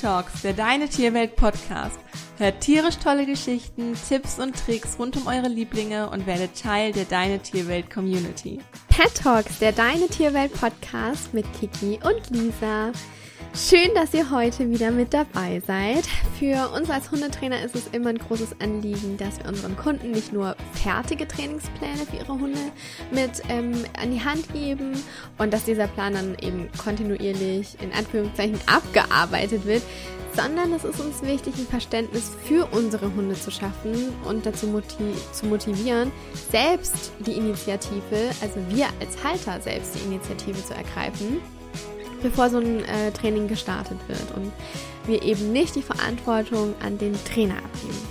Talks, der Deine Tierwelt Podcast. Hört tierisch tolle Geschichten, Tipps und Tricks rund um eure Lieblinge und werdet Teil der Deine Tierwelt Community. Pet Talks, der Deine Tierwelt Podcast mit Kiki und Lisa. Schön, dass ihr heute wieder mit dabei seid. Für uns als Hundetrainer ist es immer ein großes Anliegen, dass wir unseren Kunden nicht nur fertige Trainingspläne für ihre Hunde mit ähm, an die Hand geben und dass dieser Plan dann eben kontinuierlich in Anführungszeichen abgearbeitet wird, sondern es ist uns wichtig, ein Verständnis für unsere Hunde zu schaffen und dazu motiv zu motivieren, selbst die Initiative, also wir als Halter selbst die Initiative zu ergreifen bevor so ein äh, Training gestartet wird und wir eben nicht die Verantwortung an den Trainer abgeben.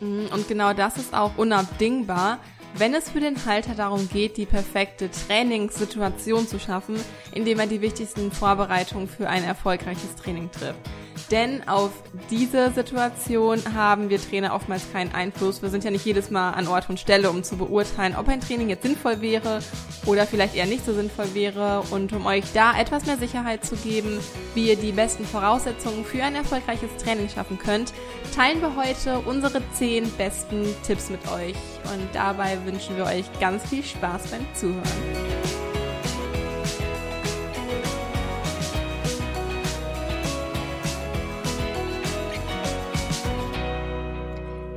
Mhm, und genau das ist auch unabdingbar, wenn es für den Halter darum geht, die perfekte Trainingssituation zu schaffen, indem er die wichtigsten Vorbereitungen für ein erfolgreiches Training trifft. Denn auf diese Situation haben wir Trainer oftmals keinen Einfluss. Wir sind ja nicht jedes Mal an Ort und Stelle, um zu beurteilen, ob ein Training jetzt sinnvoll wäre oder vielleicht eher nicht so sinnvoll wäre. Und um euch da etwas mehr Sicherheit zu geben, wie ihr die besten Voraussetzungen für ein erfolgreiches Training schaffen könnt, teilen wir heute unsere 10 besten Tipps mit euch. Und dabei wünschen wir euch ganz viel Spaß beim Zuhören.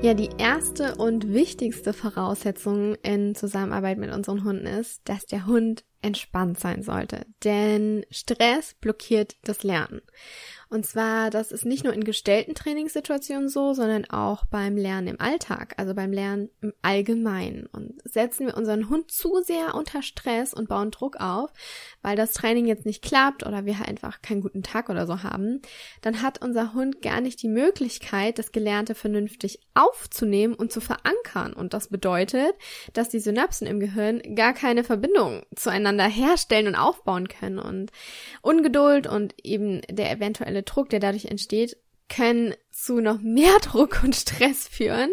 Ja, die erste und wichtigste Voraussetzung in Zusammenarbeit mit unseren Hunden ist, dass der Hund entspannt sein sollte. Denn Stress blockiert das Lernen. Und zwar, das ist nicht nur in gestellten Trainingssituationen so, sondern auch beim Lernen im Alltag, also beim Lernen im Allgemeinen. Und setzen wir unseren Hund zu sehr unter Stress und bauen Druck auf, weil das Training jetzt nicht klappt oder wir einfach keinen guten Tag oder so haben, dann hat unser Hund gar nicht die Möglichkeit, das Gelernte vernünftig aufzunehmen und zu verankern. Und das bedeutet, dass die Synapsen im Gehirn gar keine Verbindung zueinander herstellen und aufbauen können. Und Ungeduld und eben der eventuelle emotionale Druck, der dadurch entsteht, können zu noch mehr Druck und Stress führen,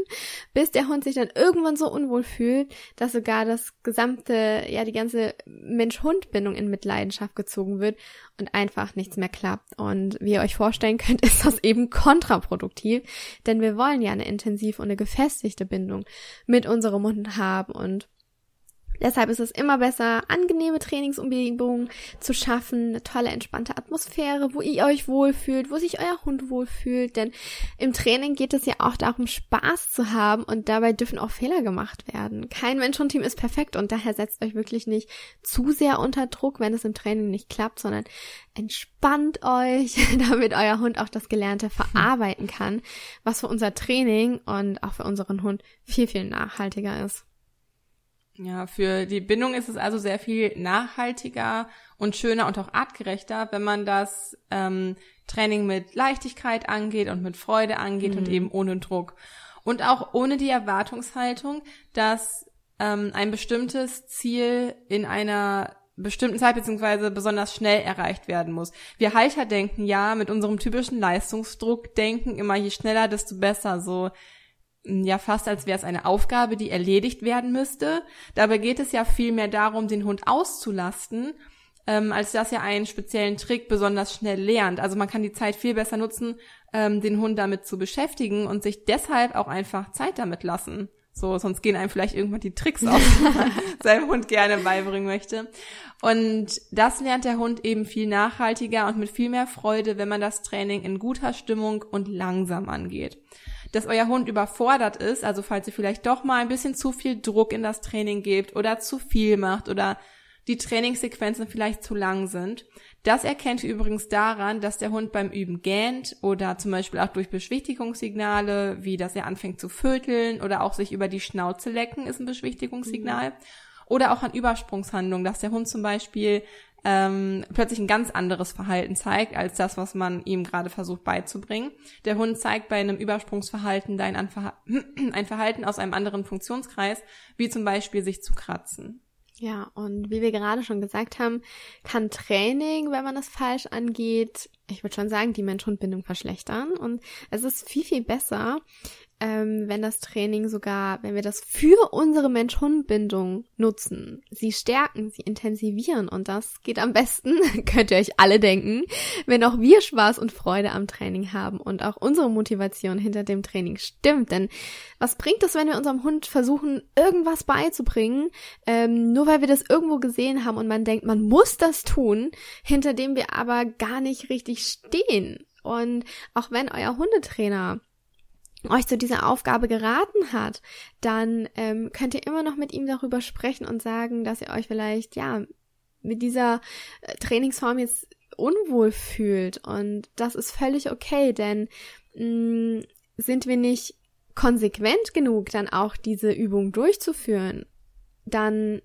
bis der Hund sich dann irgendwann so unwohl fühlt, dass sogar das gesamte, ja, die ganze Mensch-Hund-Bindung in Mitleidenschaft gezogen wird und einfach nichts mehr klappt. Und wie ihr euch vorstellen könnt, ist das eben kontraproduktiv, denn wir wollen ja eine intensive und eine gefestigte Bindung mit unserem Hund haben und Deshalb ist es immer besser, angenehme Trainingsumgebungen zu schaffen, eine tolle, entspannte Atmosphäre, wo ihr euch wohlfühlt, wo sich euer Hund wohlfühlt. Denn im Training geht es ja auch darum, Spaß zu haben und dabei dürfen auch Fehler gemacht werden. Kein Mensch und Team ist perfekt und daher setzt euch wirklich nicht zu sehr unter Druck, wenn es im Training nicht klappt, sondern entspannt euch, damit euer Hund auch das Gelernte verarbeiten kann, was für unser Training und auch für unseren Hund viel, viel nachhaltiger ist. Ja, für die Bindung ist es also sehr viel nachhaltiger und schöner und auch artgerechter, wenn man das ähm, Training mit Leichtigkeit angeht und mit Freude angeht mhm. und eben ohne Druck. Und auch ohne die Erwartungshaltung, dass ähm, ein bestimmtes Ziel in einer bestimmten Zeit beziehungsweise besonders schnell erreicht werden muss. Wir Halter denken ja mit unserem typischen Leistungsdruck denken immer je schneller, desto besser. So ja fast als wäre es eine Aufgabe, die erledigt werden müsste. Dabei geht es ja viel mehr darum, den Hund auszulasten, ähm, als dass er einen speziellen Trick besonders schnell lernt. Also man kann die Zeit viel besser nutzen, ähm, den Hund damit zu beschäftigen und sich deshalb auch einfach Zeit damit lassen. So, sonst gehen einem vielleicht irgendwann die Tricks aus, die man seinem Hund gerne beibringen möchte. Und das lernt der Hund eben viel nachhaltiger und mit viel mehr Freude, wenn man das Training in guter Stimmung und langsam angeht dass euer Hund überfordert ist, also falls ihr vielleicht doch mal ein bisschen zu viel Druck in das Training gebt oder zu viel macht oder die Trainingssequenzen vielleicht zu lang sind. Das erkennt ihr übrigens daran, dass der Hund beim Üben gähnt oder zum Beispiel auch durch Beschwichtigungssignale, wie dass er anfängt zu vöteln oder auch sich über die Schnauze lecken, ist ein Beschwichtigungssignal. Mhm. Oder auch an Übersprungshandlungen, dass der Hund zum Beispiel ähm, plötzlich ein ganz anderes Verhalten zeigt, als das, was man ihm gerade versucht beizubringen. Der Hund zeigt bei einem Übersprungsverhalten ein, ein Verhalten aus einem anderen Funktionskreis, wie zum Beispiel sich zu kratzen. Ja, und wie wir gerade schon gesagt haben, kann Training, wenn man es falsch angeht, ich würde schon sagen, die Mensch-Hund-Bindung verschlechtern. Und es ist viel, viel besser, ähm, wenn das Training sogar, wenn wir das für unsere Mensch-Hund-Bindung nutzen, sie stärken, sie intensivieren und das geht am besten, könnt ihr euch alle denken, wenn auch wir Spaß und Freude am Training haben und auch unsere Motivation hinter dem Training stimmt. Denn was bringt es, wenn wir unserem Hund versuchen, irgendwas beizubringen, ähm, nur weil wir das irgendwo gesehen haben und man denkt, man muss das tun, hinter dem wir aber gar nicht richtig stehen. Und auch wenn euer Hundetrainer euch zu dieser Aufgabe geraten hat, dann ähm, könnt ihr immer noch mit ihm darüber sprechen und sagen, dass ihr euch vielleicht, ja, mit dieser äh, Trainingsform jetzt unwohl fühlt. Und das ist völlig okay, denn mh, mm, sind wir nicht konsequent genug, dann auch diese Übung durchzuführen, dann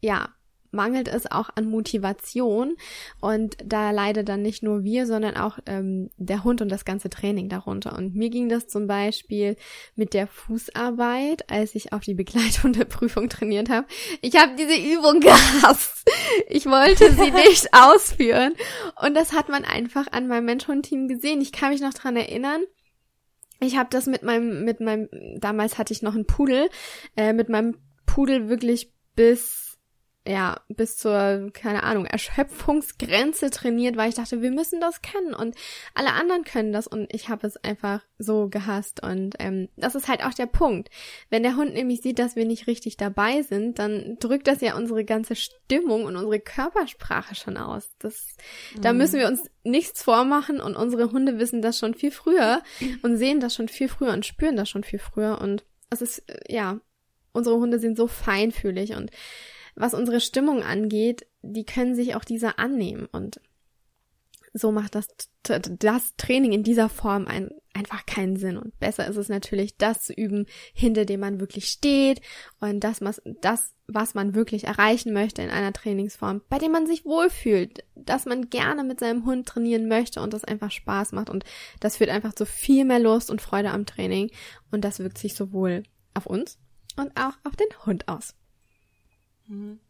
ja, mangelt es auch an Motivation und da leidet dann nicht nur wir, sondern auch ähm, der Hund und das ganze Training darunter. Und mir ging das zum Beispiel mit der Fußarbeit, als ich auf die Begleithundeprüfung trainiert habe. Ich habe diese Übung gehasst. Ich wollte sie nicht ausführen und das hat man einfach an meinem Mensch-Hund-Team gesehen. Ich kann mich noch dran erinnern. Ich habe das mit meinem, mit meinem, damals hatte ich noch einen Pudel, äh, mit meinem Pudel wirklich bis ja, bis zur, keine Ahnung, Erschöpfungsgrenze trainiert, weil ich dachte, wir müssen das können und alle anderen können das und ich habe es einfach so gehasst und ähm, das ist halt auch der Punkt. Wenn der Hund nämlich sieht, dass wir nicht richtig dabei sind, dann drückt das ja unsere ganze Stimmung und unsere Körpersprache schon aus. Das, mhm. da müssen wir uns nichts vormachen und unsere Hunde wissen das schon viel früher und sehen das schon viel früher und spüren das schon viel früher und es ist, ja, unsere Hunde sind so feinfühlig und was unsere Stimmung angeht, die können sich auch dieser annehmen und so macht das, das Training in dieser Form ein, einfach keinen Sinn. Und besser ist es natürlich, das zu üben, hinter dem man wirklich steht und das, was, das, was man wirklich erreichen möchte in einer Trainingsform, bei dem man sich wohlfühlt, dass man gerne mit seinem Hund trainieren möchte und das einfach Spaß macht. Und das führt einfach zu viel mehr Lust und Freude am Training. Und das wirkt sich sowohl auf uns und auch auf den Hund aus. Mhm.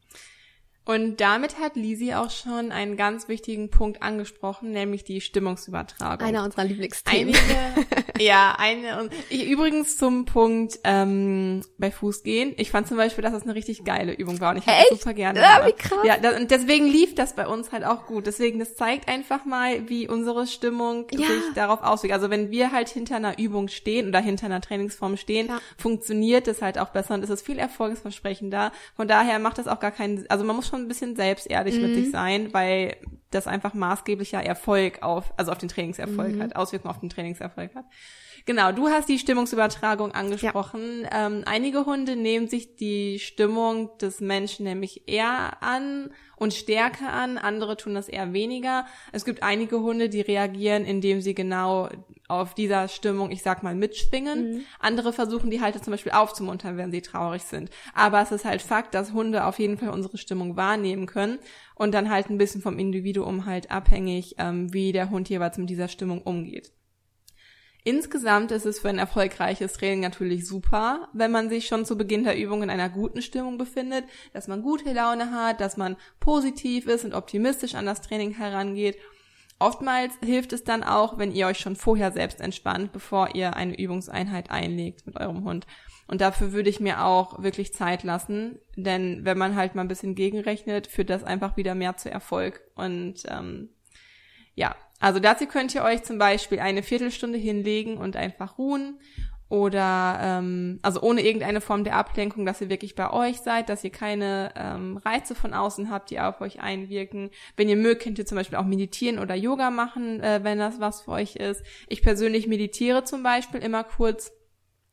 Und damit hat Lisi auch schon einen ganz wichtigen Punkt angesprochen, nämlich die Stimmungsübertragung. Einer unserer Lieblingsthemen. Einige, ja, eine und ich, übrigens zum Punkt ähm, bei Fußgehen. Ich fand zum Beispiel, dass das eine richtig geile Übung war und ich habe das super gerne. Ja, wie krass. Ja, das, und deswegen lief das bei uns halt auch gut. Deswegen, das zeigt einfach mal, wie unsere Stimmung ja. sich darauf auswirkt. Also wenn wir halt hinter einer Übung stehen oder hinter einer Trainingsform stehen, ja. funktioniert das halt auch besser und es ist viel erfolgsversprechender. Von daher macht das auch gar keinen, also man muss schon schon ein bisschen selbstehrlich mhm. mit sich sein, weil das einfach maßgeblicher Erfolg auf, also auf den Trainingserfolg mhm. hat, Auswirkungen auf den Trainingserfolg hat. Genau, du hast die Stimmungsübertragung angesprochen. Ja. Ähm, einige Hunde nehmen sich die Stimmung des Menschen nämlich eher an und stärker an, andere tun das eher weniger. Es gibt einige Hunde, die reagieren, indem sie genau auf dieser Stimmung, ich sag mal, mitschwingen. Mhm. Andere versuchen die Halter zum Beispiel aufzumuntern, wenn sie traurig sind. Aber es ist halt Fakt, dass Hunde auf jeden Fall unsere Stimmung wahrnehmen können und dann halt ein bisschen vom Individuum halt abhängig, ähm, wie der Hund jeweils mit dieser Stimmung umgeht. Insgesamt ist es für ein erfolgreiches Training natürlich super, wenn man sich schon zu Beginn der Übung in einer guten Stimmung befindet, dass man gute Laune hat, dass man positiv ist und optimistisch an das Training herangeht. Oftmals hilft es dann auch, wenn ihr euch schon vorher selbst entspannt, bevor ihr eine Übungseinheit einlegt mit eurem Hund. Und dafür würde ich mir auch wirklich Zeit lassen, denn wenn man halt mal ein bisschen gegenrechnet, führt das einfach wieder mehr zu Erfolg. Und ähm, ja, also dazu könnt ihr euch zum Beispiel eine Viertelstunde hinlegen und einfach ruhen oder ähm, also ohne irgendeine Form der Ablenkung, dass ihr wirklich bei euch seid, dass ihr keine ähm, Reize von außen habt, die auf euch einwirken. Wenn ihr mögt, könnt ihr zum Beispiel auch meditieren oder Yoga machen, äh, wenn das was für euch ist. Ich persönlich meditiere zum Beispiel immer kurz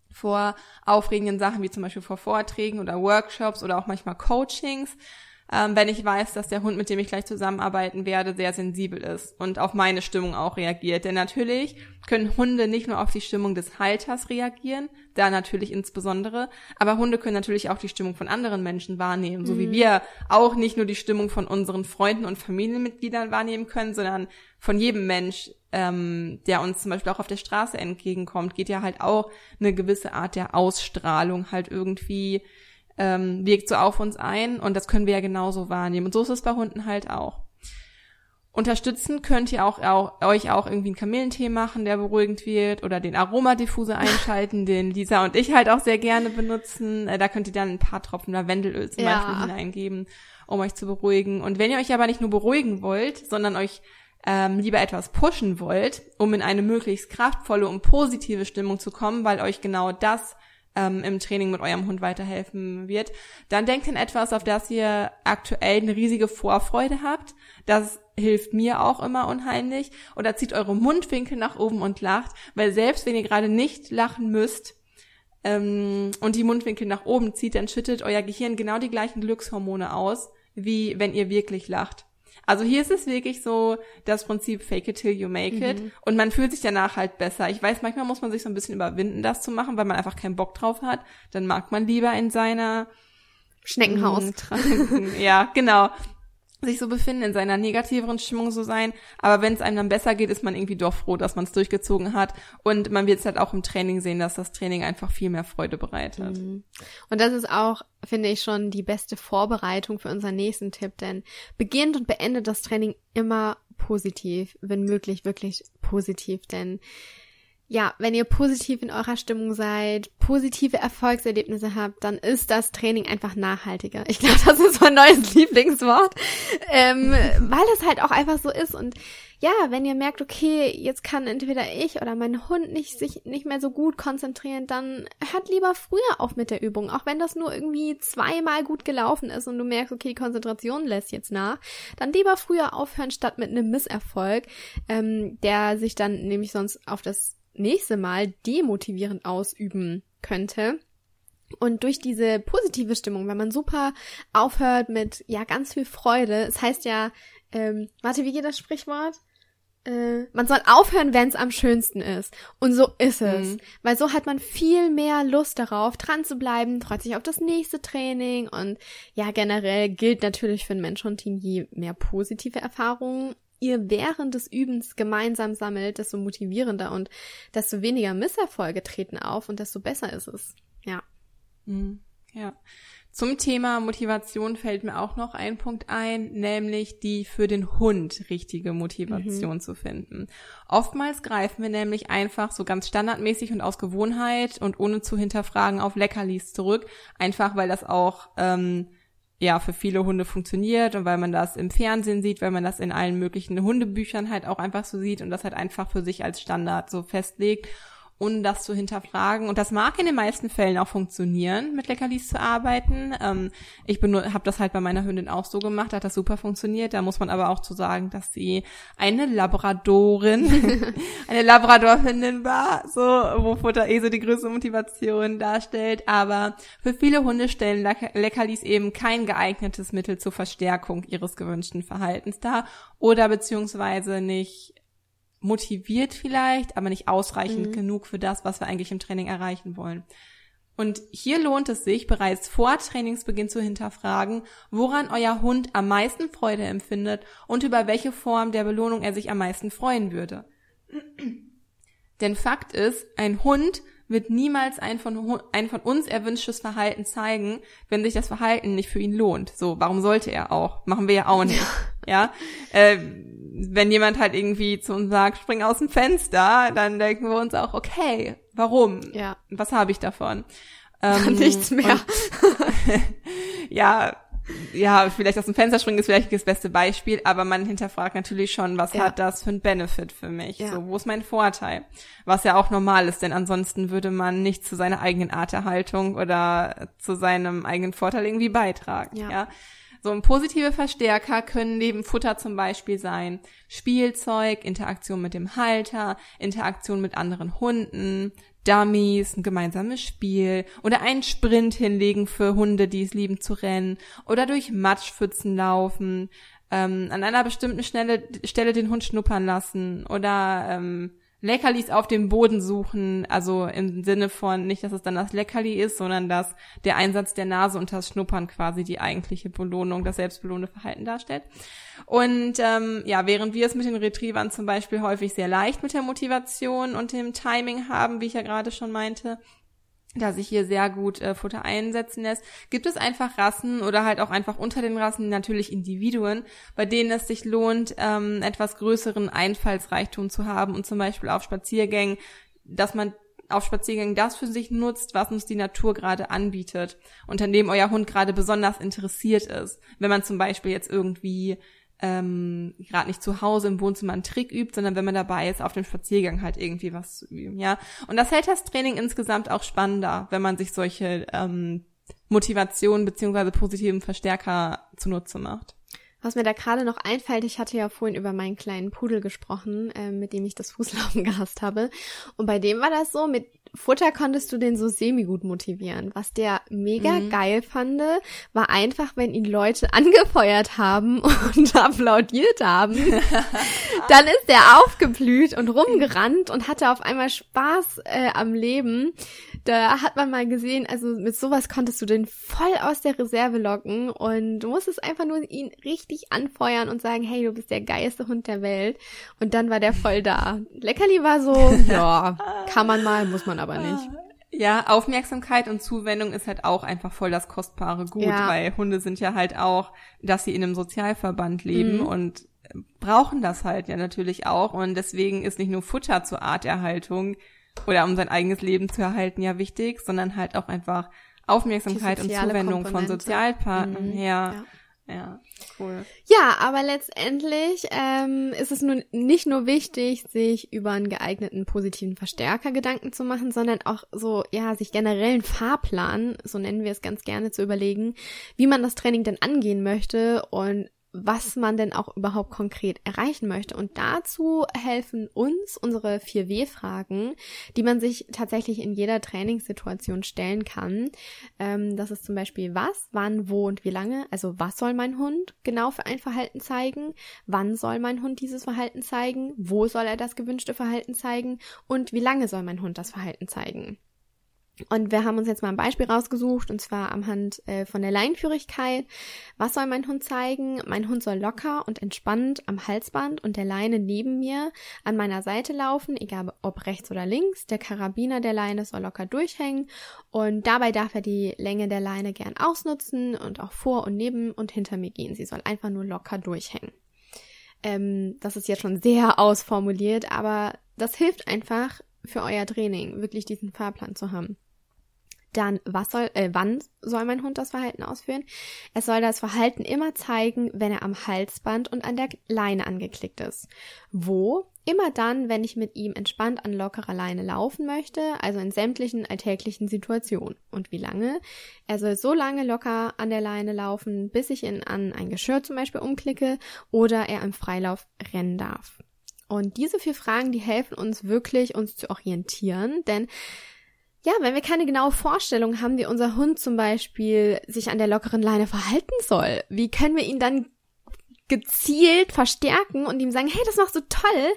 vor aufregenden Sachen wie zum Beispiel vor Vorträgen oder Workshops oder auch manchmal Coachings ähm, wenn ich weiß, dass der Hund, mit dem ich gleich zusammenarbeiten werde, sehr sensibel ist und auf meine Stimmung auch reagiert. Denn natürlich können Hunde nicht nur auf die Stimmung des Halters reagieren, da natürlich insbesondere, aber Hunde können natürlich auch die Stimmung von anderen Menschen wahrnehmen, so mhm. wie wir auch nicht nur die Stimmung von unseren Freunden und Familienmitgliedern wahrnehmen können, sondern von jedem Mensch, ähm, der uns zum Beispiel auch auf der Straße entgegenkommt, geht ja halt auch eine gewisse Art der Ausstrahlung halt irgendwie ähm, wirkt so auf uns ein und das können wir ja genauso wahrnehmen. Und so ist es bei Hunden halt auch. Unterstützen könnt ihr auch, auch euch auch irgendwie einen Kamillentee machen, der beruhigend wird, oder den Aromadiffuser einschalten, den Lisa und ich halt auch sehr gerne benutzen. Äh, da könnt ihr dann ein paar Tropfen Lavendelöl zum ja. Beispiel hineingeben, um euch zu beruhigen. Und wenn ihr euch aber nicht nur beruhigen wollt, sondern euch ähm, lieber etwas pushen wollt, um in eine möglichst kraftvolle und positive Stimmung zu kommen, weil euch genau das ähm, im Training mit eurem Hund weiterhelfen wird, dann denkt an etwas, auf das ihr aktuell eine riesige Vorfreude habt. Das hilft mir auch immer unheimlich. Oder zieht eure Mundwinkel nach oben und lacht, weil selbst wenn ihr gerade nicht lachen müsst, ähm, und die Mundwinkel nach oben zieht, dann schüttet euer Gehirn genau die gleichen Glückshormone aus, wie wenn ihr wirklich lacht. Also hier ist es wirklich so das Prinzip fake it till you make it mhm. und man fühlt sich danach halt besser. Ich weiß, manchmal muss man sich so ein bisschen überwinden, das zu machen, weil man einfach keinen Bock drauf hat. Dann mag man lieber in seiner Schneckenhaus. ja, genau sich so befinden, in seiner negativeren Stimmung so sein. Aber wenn es einem dann besser geht, ist man irgendwie doch froh, dass man es durchgezogen hat. Und man wird es halt auch im Training sehen, dass das Training einfach viel mehr Freude bereitet. Mhm. Und das ist auch, finde ich, schon die beste Vorbereitung für unseren nächsten Tipp, denn beginnt und beendet das Training immer positiv, wenn möglich wirklich positiv, denn ja, wenn ihr positiv in eurer Stimmung seid, positive Erfolgserlebnisse habt, dann ist das Training einfach nachhaltiger. Ich glaube, das ist mein neues Lieblingswort, ähm, weil es halt auch einfach so ist. Und ja, wenn ihr merkt, okay, jetzt kann entweder ich oder mein Hund nicht sich nicht mehr so gut konzentrieren, dann hört lieber früher auf mit der Übung, auch wenn das nur irgendwie zweimal gut gelaufen ist und du merkst, okay, die Konzentration lässt jetzt nach, dann lieber früher aufhören statt mit einem Misserfolg, ähm, der sich dann nämlich sonst auf das nächste Mal demotivierend ausüben könnte. Und durch diese positive Stimmung, wenn man super aufhört mit ja ganz viel Freude, es heißt ja, ähm, warte, wie geht das Sprichwort? Äh, man soll aufhören, wenn es am schönsten ist. Und so ist es. Mhm. Weil so hat man viel mehr Lust darauf, dran zu bleiben, freut sich auf das nächste Training und ja, generell gilt natürlich für ein Mensch und Team, je mehr positive Erfahrungen ihr während des Übens gemeinsam sammelt, desto motivierender und desto weniger Misserfolge treten auf und desto besser ist es. Ja. Mhm. Ja. Zum Thema Motivation fällt mir auch noch ein Punkt ein, nämlich die für den Hund richtige Motivation mhm. zu finden. Oftmals greifen wir nämlich einfach so ganz standardmäßig und aus Gewohnheit und ohne zu hinterfragen auf Leckerlis zurück, einfach weil das auch ähm, ja für viele Hunde funktioniert und weil man das im Fernsehen sieht, weil man das in allen möglichen Hundebüchern halt auch einfach so sieht und das halt einfach für sich als Standard so festlegt ohne das zu hinterfragen. Und das mag in den meisten Fällen auch funktionieren, mit Leckerlis zu arbeiten. Ähm, ich habe das halt bei meiner Hündin auch so gemacht, hat das super funktioniert. Da muss man aber auch zu sagen, dass sie eine Labradorin, eine Labradorhündin war, so, wo Futter eh so die größte Motivation darstellt. Aber für viele Hunde stellen Leckerlis eben kein geeignetes Mittel zur Verstärkung ihres gewünschten Verhaltens dar oder beziehungsweise nicht motiviert vielleicht, aber nicht ausreichend mhm. genug für das, was wir eigentlich im Training erreichen wollen. Und hier lohnt es sich, bereits vor Trainingsbeginn zu hinterfragen, woran euer Hund am meisten Freude empfindet und über welche Form der Belohnung er sich am meisten freuen würde. Denn Fakt ist, ein Hund wird niemals ein von, ein von uns erwünschtes Verhalten zeigen, wenn sich das Verhalten nicht für ihn lohnt. So, warum sollte er auch? Machen wir ja auch nicht. Ja. Äh, wenn jemand halt irgendwie zu uns sagt, spring aus dem Fenster, dann denken wir uns auch, okay, warum? Ja. Was habe ich davon? Ähm, Nichts mehr. ja, ja, vielleicht aus dem Fenster springen ist vielleicht das beste Beispiel, aber man hinterfragt natürlich schon, was ja. hat das für ein Benefit für mich? Ja. So, wo ist mein Vorteil? Was ja auch normal ist, denn ansonsten würde man nicht zu seiner eigenen Arterhaltung oder zu seinem eigenen Vorteil irgendwie beitragen. Ja. ja? So ein positive Verstärker können neben Futter zum Beispiel sein Spielzeug, Interaktion mit dem Halter, Interaktion mit anderen Hunden, Dummies, ein gemeinsames Spiel oder einen Sprint hinlegen für Hunde, die es lieben zu rennen oder durch Matschpfützen laufen, ähm, an einer bestimmten Stelle, Stelle den Hund schnuppern lassen oder ähm, Leckerlis auf dem Boden suchen, also im Sinne von nicht, dass es dann das Leckerli ist, sondern dass der Einsatz der Nase und das Schnuppern quasi die eigentliche Belohnung, das selbstbelohnende Verhalten darstellt. Und ähm, ja, während wir es mit den Retrievern zum Beispiel häufig sehr leicht mit der Motivation und dem Timing haben, wie ich ja gerade schon meinte, da sich hier sehr gut äh, Futter einsetzen lässt, gibt es einfach Rassen oder halt auch einfach unter den Rassen natürlich Individuen, bei denen es sich lohnt, ähm, etwas größeren Einfallsreichtum zu haben und zum Beispiel auf Spaziergängen, dass man auf Spaziergängen das für sich nutzt, was uns die Natur gerade anbietet und an dem euer Hund gerade besonders interessiert ist. Wenn man zum Beispiel jetzt irgendwie ähm, gerade nicht zu Hause im Wohnzimmer einen Trick übt, sondern wenn man dabei ist, auf dem Spaziergang halt irgendwie was zu üben, ja. Und das hält das Training insgesamt auch spannender, wenn man sich solche ähm, Motivationen beziehungsweise positiven Verstärker zunutze macht. Was mir da gerade noch einfällt, ich hatte ja vorhin über meinen kleinen Pudel gesprochen, äh, mit dem ich das Fußlaufen gehasst habe. Und bei dem war das so, mit Futter konntest du den so semi-gut motivieren. Was der mega mhm. geil fand, war einfach, wenn ihn Leute angefeuert haben und applaudiert haben. dann ist der aufgeblüht und rumgerannt und hatte auf einmal Spaß äh, am Leben. Da hat man mal gesehen, also mit sowas konntest du den voll aus der Reserve locken und du musstest einfach nur ihn richtig anfeuern und sagen, hey, du bist der geilste Hund der Welt. Und dann war der voll da. Leckerli war so, ja, kann man mal, muss man aber nicht. Ja, Aufmerksamkeit und Zuwendung ist halt auch einfach voll das kostbare Gut, ja. weil Hunde sind ja halt auch, dass sie in einem Sozialverband leben mhm. und brauchen das halt ja natürlich auch und deswegen ist nicht nur Futter zur Arterhaltung oder um sein eigenes Leben zu erhalten ja wichtig, sondern halt auch einfach Aufmerksamkeit und Zuwendung Komponente. von Sozialpartnern mhm. her. Ja. Ja, cool. Ja, aber letztendlich ähm, ist es nun nicht nur wichtig, sich über einen geeigneten positiven Verstärker Gedanken zu machen, sondern auch so, ja, sich generell einen Fahrplan, so nennen wir es ganz gerne, zu überlegen, wie man das Training denn angehen möchte und was man denn auch überhaupt konkret erreichen möchte. Und dazu helfen uns unsere 4W-Fragen, die man sich tatsächlich in jeder Trainingssituation stellen kann. Ähm, das ist zum Beispiel was, wann, wo und wie lange. Also was soll mein Hund genau für ein Verhalten zeigen? Wann soll mein Hund dieses Verhalten zeigen? Wo soll er das gewünschte Verhalten zeigen? Und wie lange soll mein Hund das Verhalten zeigen? Und wir haben uns jetzt mal ein Beispiel rausgesucht, und zwar am Hand äh, von der Leinführigkeit. Was soll mein Hund zeigen? Mein Hund soll locker und entspannt am Halsband und der Leine neben mir an meiner Seite laufen, egal ob rechts oder links. Der Karabiner der Leine soll locker durchhängen und dabei darf er die Länge der Leine gern ausnutzen und auch vor und neben und hinter mir gehen. Sie soll einfach nur locker durchhängen. Ähm, das ist jetzt schon sehr ausformuliert, aber das hilft einfach für euer Training, wirklich diesen Fahrplan zu haben. Dann, was soll, äh, wann soll mein Hund das Verhalten ausführen? Es soll das Verhalten immer zeigen, wenn er am Halsband und an der Leine angeklickt ist. Wo? Immer dann, wenn ich mit ihm entspannt an lockerer Leine laufen möchte, also in sämtlichen alltäglichen Situationen. Und wie lange? Er soll so lange locker an der Leine laufen, bis ich ihn an ein Geschirr zum Beispiel umklicke oder er im Freilauf rennen darf. Und diese vier Fragen, die helfen uns wirklich, uns zu orientieren, denn ja, wenn wir keine genaue Vorstellung haben, wie unser Hund zum Beispiel sich an der lockeren Leine verhalten soll, wie können wir ihn dann gezielt verstärken und ihm sagen, hey, das machst du toll,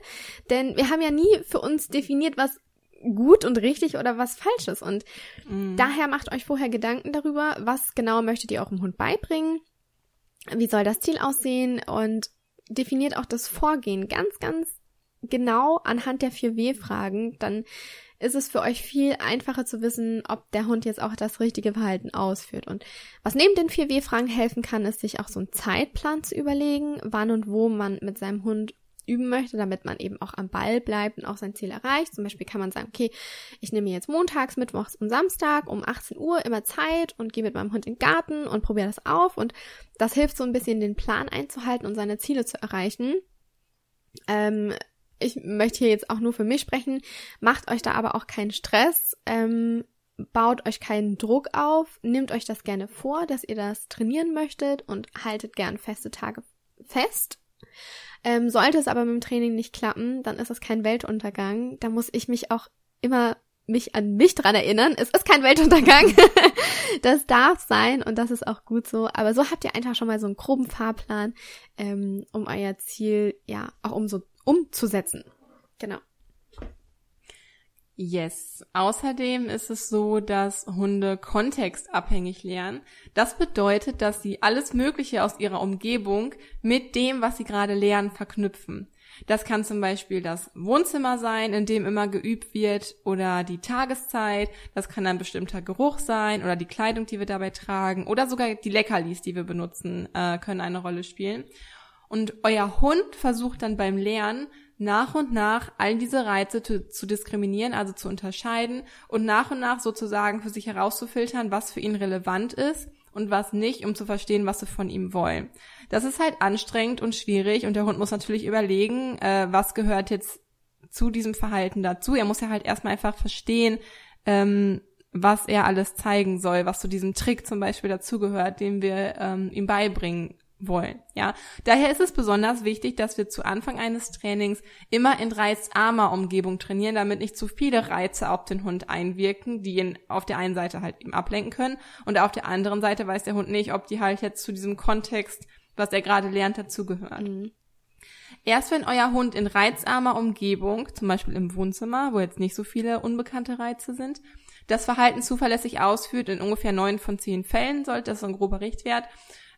denn wir haben ja nie für uns definiert, was gut und richtig oder was falsch ist. Und mm. daher macht euch vorher Gedanken darüber, was genau möchtet ihr eurem Hund beibringen, wie soll das Ziel aussehen und definiert auch das Vorgehen ganz, ganz genau anhand der 4W-Fragen, dann ist es für euch viel einfacher zu wissen, ob der Hund jetzt auch das richtige Verhalten ausführt. Und was neben den 4W-Fragen helfen kann, ist sich auch so einen Zeitplan zu überlegen, wann und wo man mit seinem Hund üben möchte, damit man eben auch am Ball bleibt und auch sein Ziel erreicht. Zum Beispiel kann man sagen, okay, ich nehme jetzt montags, mittwochs und Samstag um 18 Uhr immer Zeit und gehe mit meinem Hund in den Garten und probiere das auf. Und das hilft so ein bisschen, den Plan einzuhalten und seine Ziele zu erreichen. Ähm, ich möchte hier jetzt auch nur für mich sprechen, macht euch da aber auch keinen Stress, ähm, baut euch keinen Druck auf, nehmt euch das gerne vor, dass ihr das trainieren möchtet und haltet gern feste Tage fest. Ähm, sollte es aber mit dem Training nicht klappen, dann ist es kein Weltuntergang. Da muss ich mich auch immer mich an mich dran erinnern. Es ist kein Weltuntergang. das darf sein und das ist auch gut so. Aber so habt ihr einfach schon mal so einen groben Fahrplan, ähm, um euer Ziel ja auch umso umzusetzen. Genau. Yes. Außerdem ist es so, dass Hunde kontextabhängig lernen. Das bedeutet, dass sie alles Mögliche aus ihrer Umgebung mit dem, was sie gerade lernen, verknüpfen. Das kann zum Beispiel das Wohnzimmer sein, in dem immer geübt wird, oder die Tageszeit. Das kann ein bestimmter Geruch sein oder die Kleidung, die wir dabei tragen, oder sogar die Leckerlis, die wir benutzen, äh, können eine Rolle spielen. Und euer Hund versucht dann beim Lernen nach und nach all diese Reize zu, zu, diskriminieren, also zu unterscheiden und nach und nach sozusagen für sich herauszufiltern, was für ihn relevant ist und was nicht, um zu verstehen, was sie von ihm wollen. Das ist halt anstrengend und schwierig und der Hund muss natürlich überlegen, äh, was gehört jetzt zu diesem Verhalten dazu. Er muss ja halt erstmal einfach verstehen, ähm, was er alles zeigen soll, was zu diesem Trick zum Beispiel dazugehört, den wir ähm, ihm beibringen wollen. Ja, daher ist es besonders wichtig, dass wir zu Anfang eines Trainings immer in reizarmer Umgebung trainieren, damit nicht zu viele Reize auf den Hund einwirken, die ihn auf der einen Seite halt eben ablenken können und auf der anderen Seite weiß der Hund nicht, ob die halt jetzt zu diesem Kontext, was er gerade lernt, dazugehören. Mhm. Erst wenn euer Hund in reizarmer Umgebung, zum Beispiel im Wohnzimmer, wo jetzt nicht so viele unbekannte Reize sind, das Verhalten zuverlässig ausführt, in ungefähr neun von zehn Fällen sollte das so ein grober Richtwert,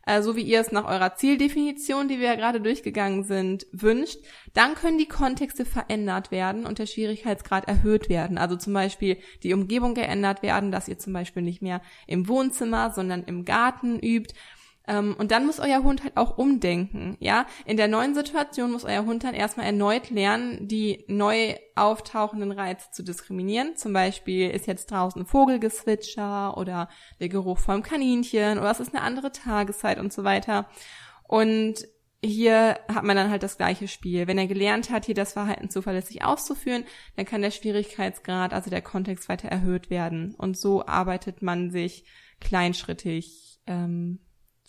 äh, so wie ihr es nach eurer Zieldefinition, die wir ja gerade durchgegangen sind, wünscht, dann können die Kontexte verändert werden und der Schwierigkeitsgrad erhöht werden. Also zum Beispiel die Umgebung geändert werden, dass ihr zum Beispiel nicht mehr im Wohnzimmer, sondern im Garten übt ähm, und dann muss euer Hund halt auch umdenken, ja. In der neuen Situation muss euer Hund dann erstmal erneut lernen, die neu auftauchenden Reize zu diskriminieren. Zum Beispiel ist jetzt draußen Vogelgezwitscher oder der Geruch vom Kaninchen oder es ist eine andere Tageszeit und so weiter. Und hier hat man dann halt das gleiche Spiel. Wenn er gelernt hat, hier das Verhalten zuverlässig auszuführen, dann kann der Schwierigkeitsgrad, also der Kontext weiter erhöht werden. Und so arbeitet man sich kleinschrittig ähm,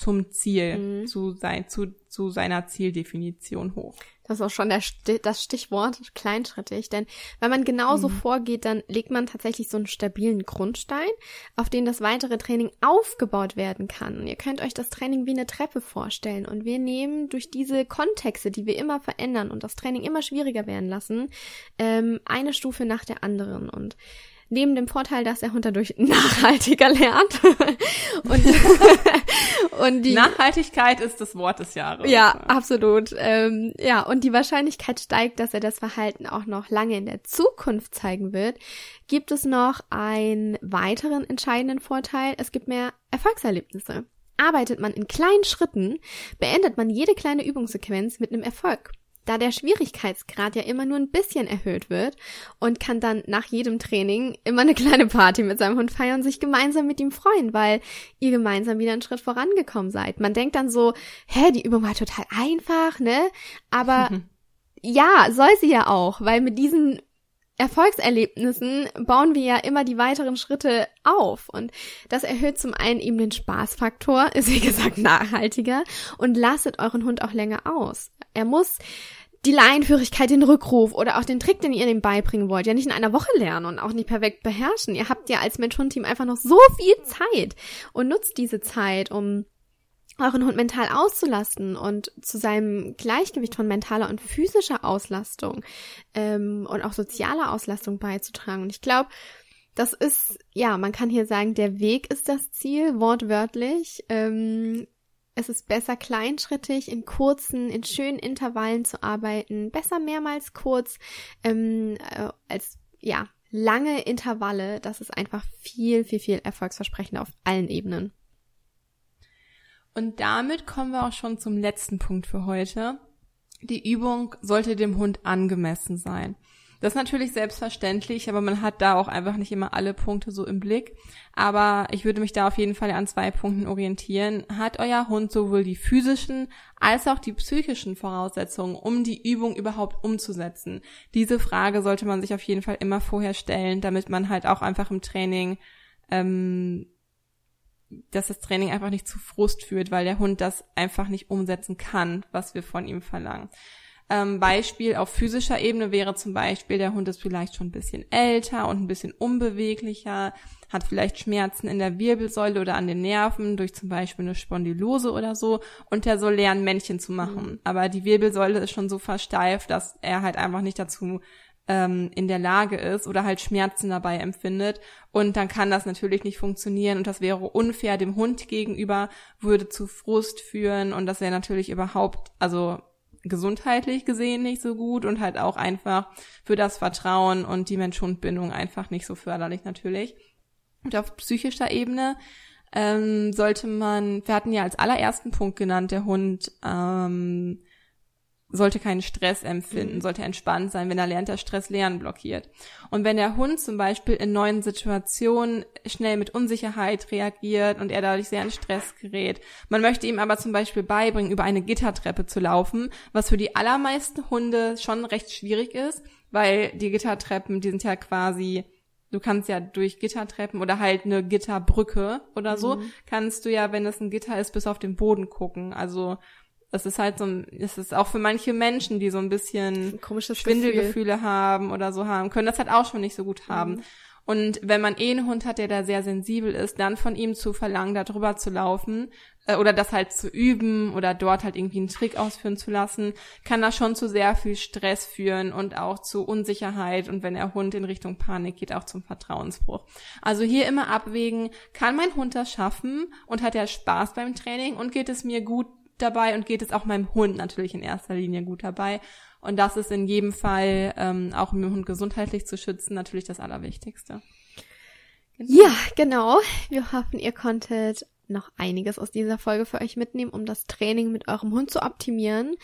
zum Ziel, mhm. zu, sein, zu, zu seiner Zieldefinition hoch. Das ist auch schon der, das Stichwort kleinschrittig, denn wenn man genauso mhm. vorgeht, dann legt man tatsächlich so einen stabilen Grundstein, auf den das weitere Training aufgebaut werden kann. Und ihr könnt euch das Training wie eine Treppe vorstellen und wir nehmen durch diese Kontexte, die wir immer verändern und das Training immer schwieriger werden lassen, ähm, eine Stufe nach der anderen und neben dem Vorteil, dass der Hund dadurch nachhaltiger lernt. und, und die Nachhaltigkeit ist das Wort des Jahres. Ja, absolut. Ähm, ja, und die Wahrscheinlichkeit steigt, dass er das Verhalten auch noch lange in der Zukunft zeigen wird. Gibt es noch einen weiteren entscheidenden Vorteil? Es gibt mehr Erfolgserlebnisse. Arbeitet man in kleinen Schritten, beendet man jede kleine Übungssequenz mit einem Erfolg da der Schwierigkeitsgrad ja immer nur ein bisschen erhöht wird und kann dann nach jedem Training immer eine kleine Party mit seinem Hund feiern und sich gemeinsam mit ihm freuen, weil ihr gemeinsam wieder einen Schritt vorangekommen seid. Man denkt dann so, hä, die Übung war total einfach, ne? Aber ja, soll sie ja auch, weil mit diesen Erfolgserlebnissen bauen wir ja immer die weiteren Schritte auf. Und das erhöht zum einen eben den Spaßfaktor, ist wie gesagt nachhaltiger und lastet euren Hund auch länger aus. Er muss die Laienführigkeit, den Rückruf oder auch den Trick, den ihr ihm beibringen wollt, ja nicht in einer Woche lernen und auch nicht perfekt beherrschen. Ihr habt ja als Mensch-Hund-Team einfach noch so viel Zeit und nutzt diese Zeit, um euren Hund mental auszulasten und zu seinem Gleichgewicht von mentaler und physischer Auslastung ähm, und auch sozialer Auslastung beizutragen. Und ich glaube, das ist, ja, man kann hier sagen, der Weg ist das Ziel, wortwörtlich. Ähm, es ist besser kleinschrittig, in kurzen, in schönen Intervallen zu arbeiten, besser mehrmals kurz ähm, äh, als ja lange Intervalle. Das ist einfach viel, viel, viel erfolgsversprechender auf allen Ebenen. Und damit kommen wir auch schon zum letzten Punkt für heute. Die Übung sollte dem Hund angemessen sein. Das ist natürlich selbstverständlich, aber man hat da auch einfach nicht immer alle Punkte so im Blick. Aber ich würde mich da auf jeden Fall an zwei Punkten orientieren. Hat euer Hund sowohl die physischen als auch die psychischen Voraussetzungen, um die Übung überhaupt umzusetzen? Diese Frage sollte man sich auf jeden Fall immer vorher stellen, damit man halt auch einfach im Training ähm, dass das Training einfach nicht zu Frust führt, weil der Hund das einfach nicht umsetzen kann, was wir von ihm verlangen. Ähm, Beispiel auf physischer Ebene wäre zum Beispiel, der Hund ist vielleicht schon ein bisschen älter und ein bisschen unbeweglicher, hat vielleicht Schmerzen in der Wirbelsäule oder an den Nerven durch zum Beispiel eine Spondylose oder so und der soll lernen, Männchen zu machen. Mhm. Aber die Wirbelsäule ist schon so versteift, dass er halt einfach nicht dazu ähm, in der Lage ist oder halt Schmerzen dabei empfindet. Und dann kann das natürlich nicht funktionieren und das wäre unfair dem Hund gegenüber, würde zu Frust führen und das wäre natürlich überhaupt, also gesundheitlich gesehen nicht so gut und halt auch einfach für das Vertrauen und die Mensch-Hund-Bindung einfach nicht so förderlich natürlich. Und auf psychischer Ebene ähm, sollte man, wir hatten ja als allerersten Punkt genannt, der Hund ähm, sollte keinen Stress empfinden, mhm. sollte entspannt sein, wenn er lernt, dass Stress Lernen blockiert. Und wenn der Hund zum Beispiel in neuen Situationen schnell mit Unsicherheit reagiert und er dadurch sehr in Stress gerät, man möchte ihm aber zum Beispiel beibringen, über eine Gittertreppe zu laufen, was für die allermeisten Hunde schon recht schwierig ist, weil die Gittertreppen, die sind ja quasi du kannst ja durch Gittertreppen oder halt eine Gitterbrücke oder so, mhm. kannst du ja, wenn es ein Gitter ist, bis auf den Boden gucken. Also das ist halt so ein, es ist auch für manche Menschen, die so ein bisschen Komisches Schwindelgefühle Gefühl. haben oder so haben, können das halt auch schon nicht so gut haben. Mhm. Und wenn man eh einen Hund hat, der da sehr sensibel ist, dann von ihm zu verlangen, da drüber zu laufen äh, oder das halt zu üben oder dort halt irgendwie einen Trick ausführen zu lassen, kann das schon zu sehr viel Stress führen und auch zu Unsicherheit und wenn der Hund in Richtung Panik geht, auch zum Vertrauensbruch. Also hier immer abwägen, kann mein Hund das schaffen und hat er Spaß beim Training und geht es mir gut dabei und geht es auch meinem Hund natürlich in erster Linie gut dabei. Und das ist in jedem Fall, ähm, auch um den Hund gesundheitlich zu schützen, natürlich das Allerwichtigste. Genau. Ja, genau. Wir hoffen, ihr konntet noch einiges aus dieser Folge für euch mitnehmen, um das Training mit eurem Hund zu optimieren.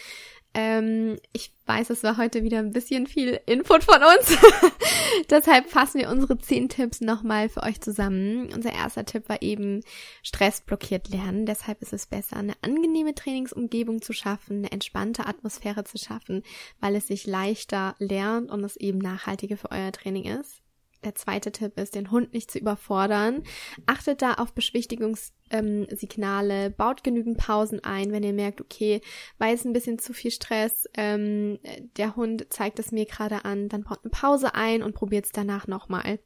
Ähm, ich weiß, es war heute wieder ein bisschen viel Input von uns. Deshalb fassen wir unsere zehn Tipps nochmal für euch zusammen. Unser erster Tipp war eben Stress blockiert lernen. Deshalb ist es besser, eine angenehme Trainingsumgebung zu schaffen, eine entspannte Atmosphäre zu schaffen, weil es sich leichter lernt und es eben nachhaltiger für euer Training ist. Der zweite Tipp ist, den Hund nicht zu überfordern. Achtet da auf Beschwichtigungssignale, ähm, baut genügend Pausen ein, wenn ihr merkt, okay, war jetzt ein bisschen zu viel Stress, ähm, der Hund zeigt es mir gerade an, dann baut eine Pause ein und probiert es danach nochmal.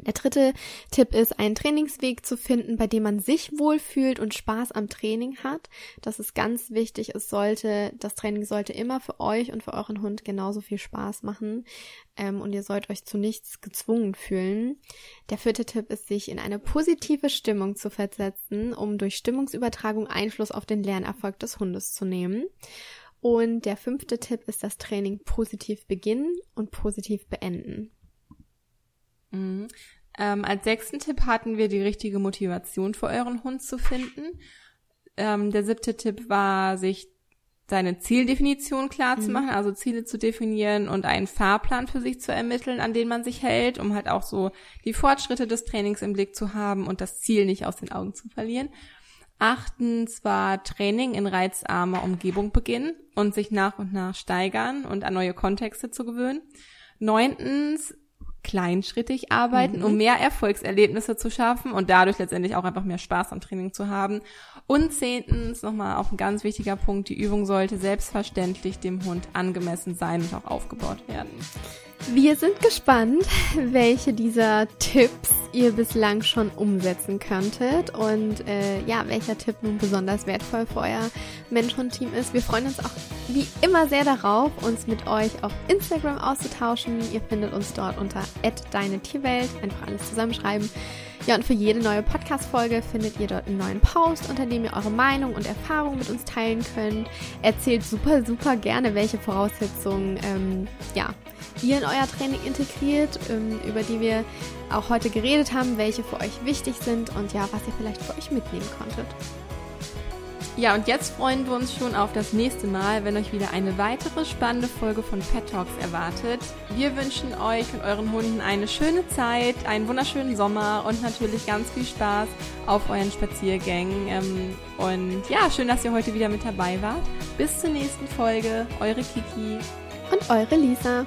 Der dritte Tipp ist, einen Trainingsweg zu finden, bei dem man sich wohlfühlt und Spaß am Training hat. Das ist ganz wichtig. Es sollte, das Training sollte immer für euch und für euren Hund genauso viel Spaß machen. Ähm, und ihr sollt euch zu nichts gezwungen fühlen. Der vierte Tipp ist, sich in eine positive Stimmung zu versetzen, um durch Stimmungsübertragung Einfluss auf den Lernerfolg des Hundes zu nehmen. Und der fünfte Tipp ist, das Training positiv beginnen und positiv beenden. Mhm. Ähm, als sechsten Tipp hatten wir die richtige Motivation für euren Hund zu finden. Ähm, der siebte Tipp war, sich seine Zieldefinition klar zu mhm. machen, also Ziele zu definieren und einen Fahrplan für sich zu ermitteln, an den man sich hält, um halt auch so die Fortschritte des Trainings im Blick zu haben und das Ziel nicht aus den Augen zu verlieren. Achtens war Training in reizarmer Umgebung beginnen und sich nach und nach steigern und an neue Kontexte zu gewöhnen. Neuntens kleinschrittig arbeiten, mhm. um mehr Erfolgserlebnisse zu schaffen und dadurch letztendlich auch einfach mehr Spaß am Training zu haben. Und zehntens, nochmal auch ein ganz wichtiger Punkt, die Übung sollte selbstverständlich dem Hund angemessen sein und auch aufgebaut werden. Wir sind gespannt, welche dieser Tipps ihr bislang schon umsetzen könntet und äh, ja, welcher Tipp nun besonders wertvoll für euer Mensch-Hund-Team ist. Wir freuen uns auch wie immer sehr darauf, uns mit euch auf Instagram auszutauschen. Ihr findet uns dort unter deine Tierwelt. Einfach alles zusammenschreiben. Ja, und für jede neue Podcast-Folge findet ihr dort einen neuen Post, unter dem ihr eure Meinung und Erfahrung mit uns teilen könnt. Erzählt super, super gerne, welche Voraussetzungen ähm, ja, ihr in euer Training integriert, ähm, über die wir auch heute geredet haben, welche für euch wichtig sind und ja, was ihr vielleicht für euch mitnehmen konntet. Ja, und jetzt freuen wir uns schon auf das nächste Mal, wenn euch wieder eine weitere spannende Folge von Pet Talks erwartet. Wir wünschen euch und euren Hunden eine schöne Zeit, einen wunderschönen Sommer und natürlich ganz viel Spaß auf euren Spaziergängen. Ähm, und ja, schön, dass ihr heute wieder mit dabei wart. Bis zur nächsten Folge. Eure Kiki. Und eure Lisa.